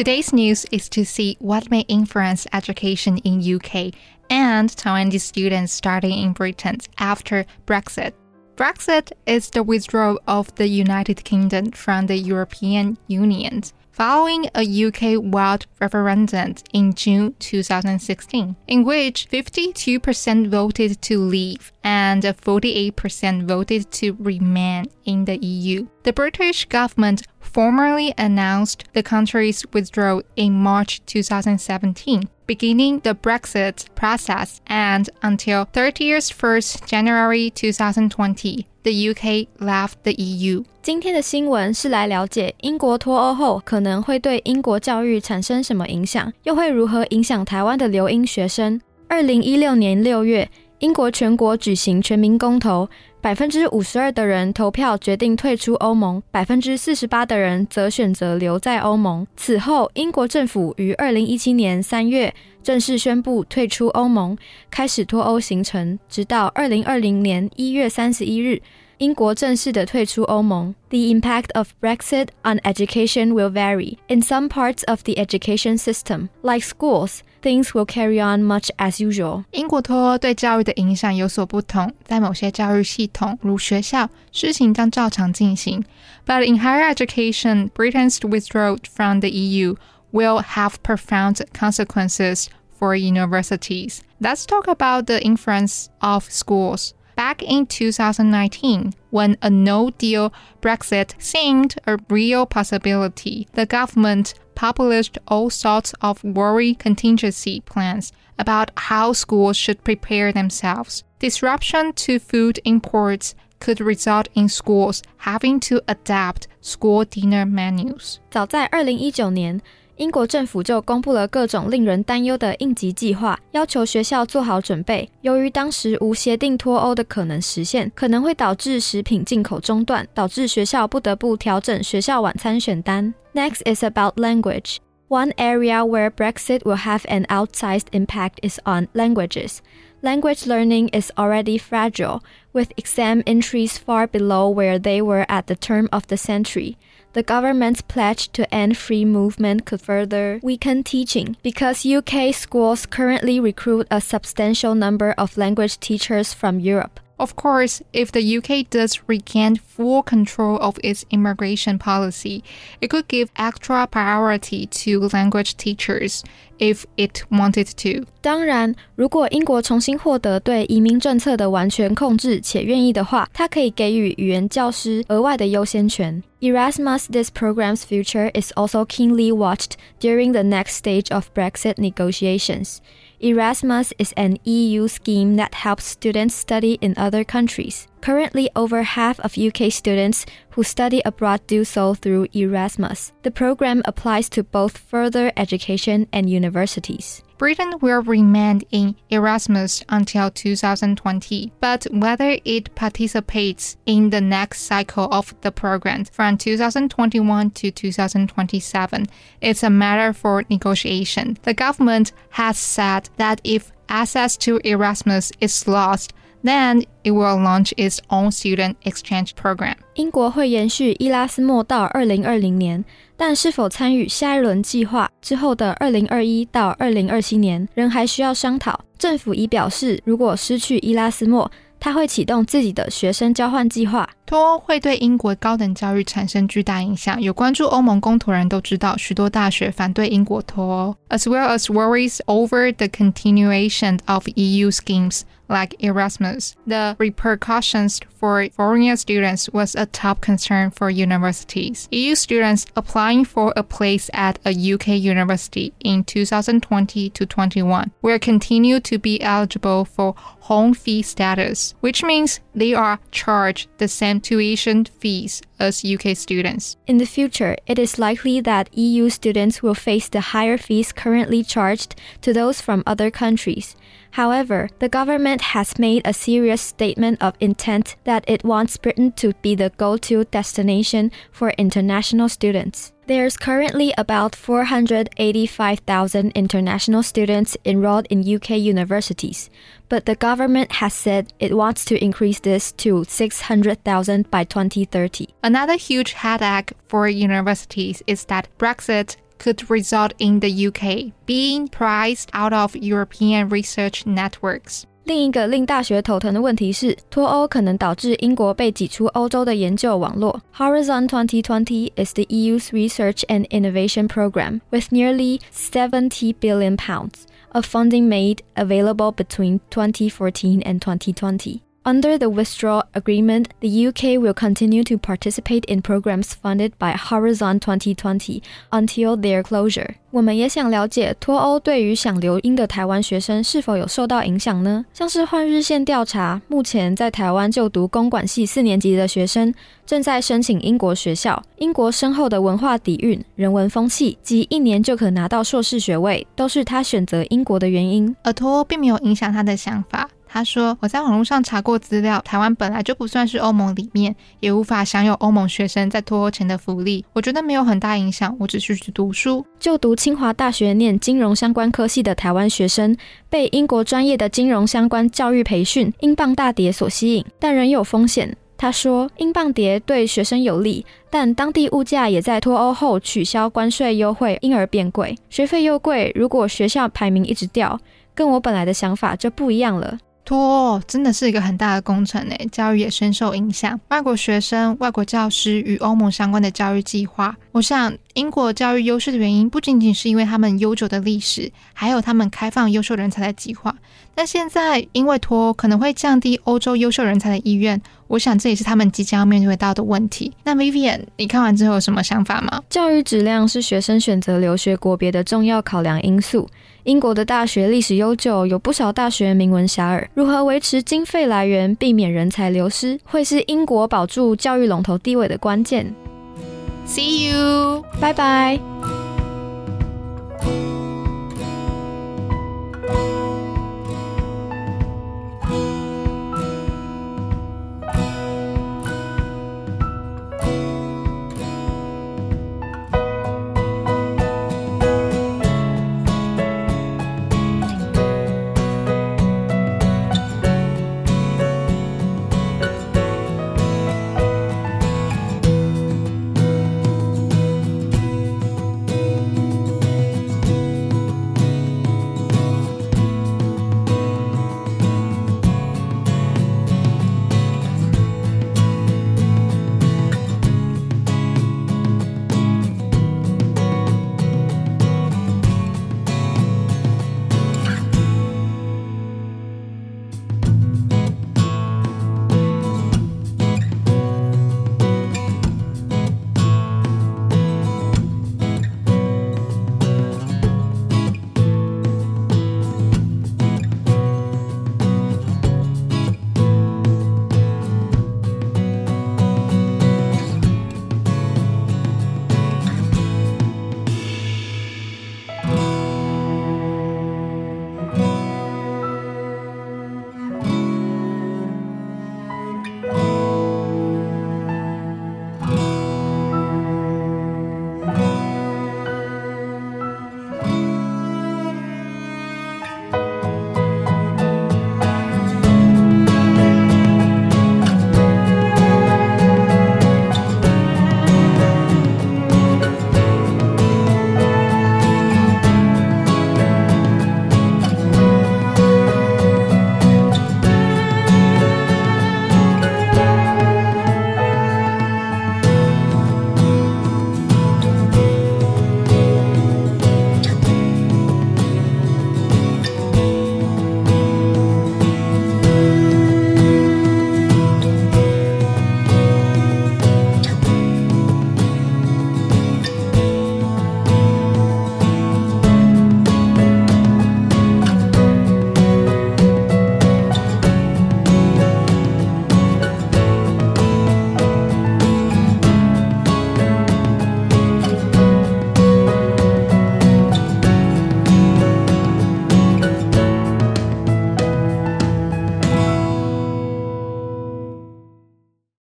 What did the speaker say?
Today's news is to see what may influence education in UK and Taiwanese students studying in Britain after Brexit. Brexit is the withdrawal of the United Kingdom from the European Union following a UK wide referendum in June 2016, in which 52% voted to leave and 48% voted to remain in the EU. The British government formally announced the country's withdrawal in March 2017, beginning the Brexit process, and until 31st January 2020, the UK left the EU. 今天的新闻是来了解英国脱欧后可能会对英国教育产生什么影响，又会如何影响台湾的留英学生。二零一六年六月，英国全国举行全民公投， 百分之五十二的人投票决定退出欧盟，百分之四十八的人则选择留在欧盟。此后，英国政府于二零一七年三月正式宣布退出欧盟，开始脱欧行程，直到二零二零年一月三十一日。英国正式的退出欧盟。The impact of Brexit on education will vary. In some parts of the education system, like schools, things will carry on much as usual. 英国脱欧对教育的影响有所不同，在某些教育系统，如学校，事情将照常进行。But in higher education, Britain's withdrawal from the EU will have profound consequences for universities. Let's talk about the influence of schools. Back in 2019, when a no deal Brexit seemed a real possibility, the government published all sorts of worry contingency plans about how schools should prepare themselves. Disruption to food imports could result in schools having to adapt school dinner menus. 早在二零一九年， 英国政府就公布了各种令人担忧的应急计划，要求学校做好准备。由于当时无协定脱欧的可能实现，可能会导致食品进口中断，导致学校不得不调整学校晚餐选单。Next is about language. One area where Brexit will have an outsized impact is on languages. Language learning is already fragile, with exam entries far below where they were at the turn of the century. The government's pledge to end free movement could further weaken teaching because UK schools currently recruit a substantial number of language teachers from Europe. Of course, if the UK does regain full control of its immigration policy, it could give extra priority to language teachers if it wanted to. 当然，如果英国重新获得对移民政策的完全控制且愿意的话，它可以给予语言教师额外的优先权。Erasmus, this program's future is also keenly watched during the next stage of Brexit negotiations. Erasmus is an EU scheme that helps students study in other countries. Currently, over half of UK students who study abroad do so through Erasmus. The program applies to both further education and universities. Britain will remain in Erasmus until 2020, but whether it participates in the next cycle of the program from 2021 to 2027 is a matter for negotiation. The government has said that if access to Erasmus is lost, then it will launch its own student exchange program. 英国会延续伊拉斯莫到二零二零年，但是否参与下一轮计划之后的二零二一到二零二七年，仍还需要商讨。政府已表示，如果失去伊拉斯莫，他会启动自己的学生交换计划。脱欧会对英国高等教育产生巨大影响。有关注欧盟公投人都知道，许多大学反对英国脱欧，as well as worries over the continuation of EU schemes like Erasmus. The repercussions for foreign students was a top concern for universities. EU students applying for a place at a UK university in 2020 to 21 will continue to be eligible for home fee status, which means they are charged the same tuition fees as UK students. In the future, it is likely that EU students will face the higher fees currently charged to those from other countries. However, the government has made a serious statement of intent that it wants Britain to be the go to destination for international students. There's currently about 485,000 international students enrolled in UK universities, but the government has said it wants to increase this to 600,000 by 2030. Another huge headache for universities is that Brexit could result in the UK being priced out of European research networks. 另一个令大学头疼的问题是，脱欧可能导致英国被挤出欧洲的研究网络。Horizon 2020 is the EU's research and innovation program with nearly 70 billion pounds of funding made available between 2014 and 2020. Under the withdrawal agreement, the UK will continue to participate in programs funded by Horizon 2020 until their closure. 我们也想了解脱欧对于想留英的台湾学生是否有受到影响呢？像是换日线调查，目前在台湾就读公管系四年级的学生正在申请英国学校。英国深厚的文化底蕴、人文风气及一年就可拿到硕士学位，都是他选择英国的原因。而脱欧并没有影响他的想法。他说：“我在网络上查过资料，台湾本来就不算是欧盟里面，也无法享有欧盟学生在脱欧前的福利。我觉得没有很大影响，我只是去读书。就读清华大学念金融相关科系的台湾学生，被英国专业的金融相关教育培训、英镑大跌所吸引，但仍有风险。”他说：“英镑跌对学生有利，但当地物价也在脱欧后取消关税优惠，因而变贵，学费又贵。如果学校排名一直掉，跟我本来的想法就不一样了。”脱真的是一个很大的工程诶，教育也深受影响。外国学生、外国教师与欧盟相关的教育计划，我想英国教育优势的原因不仅仅是因为他们悠久的历史，还有他们开放优秀人才的计划。但现在因为脱可能会降低欧洲优秀人才的意愿，我想这也是他们即将要面对到的问题。那 Vivian，你看完之后有什么想法吗？教育质量是学生选择留学国别的重要考量因素。英国的大学历史悠久，有不少大学名闻遐迩。如何维持经费来源，避免人才流失，会是英国保住教育龙头地位的关键。See you，拜拜。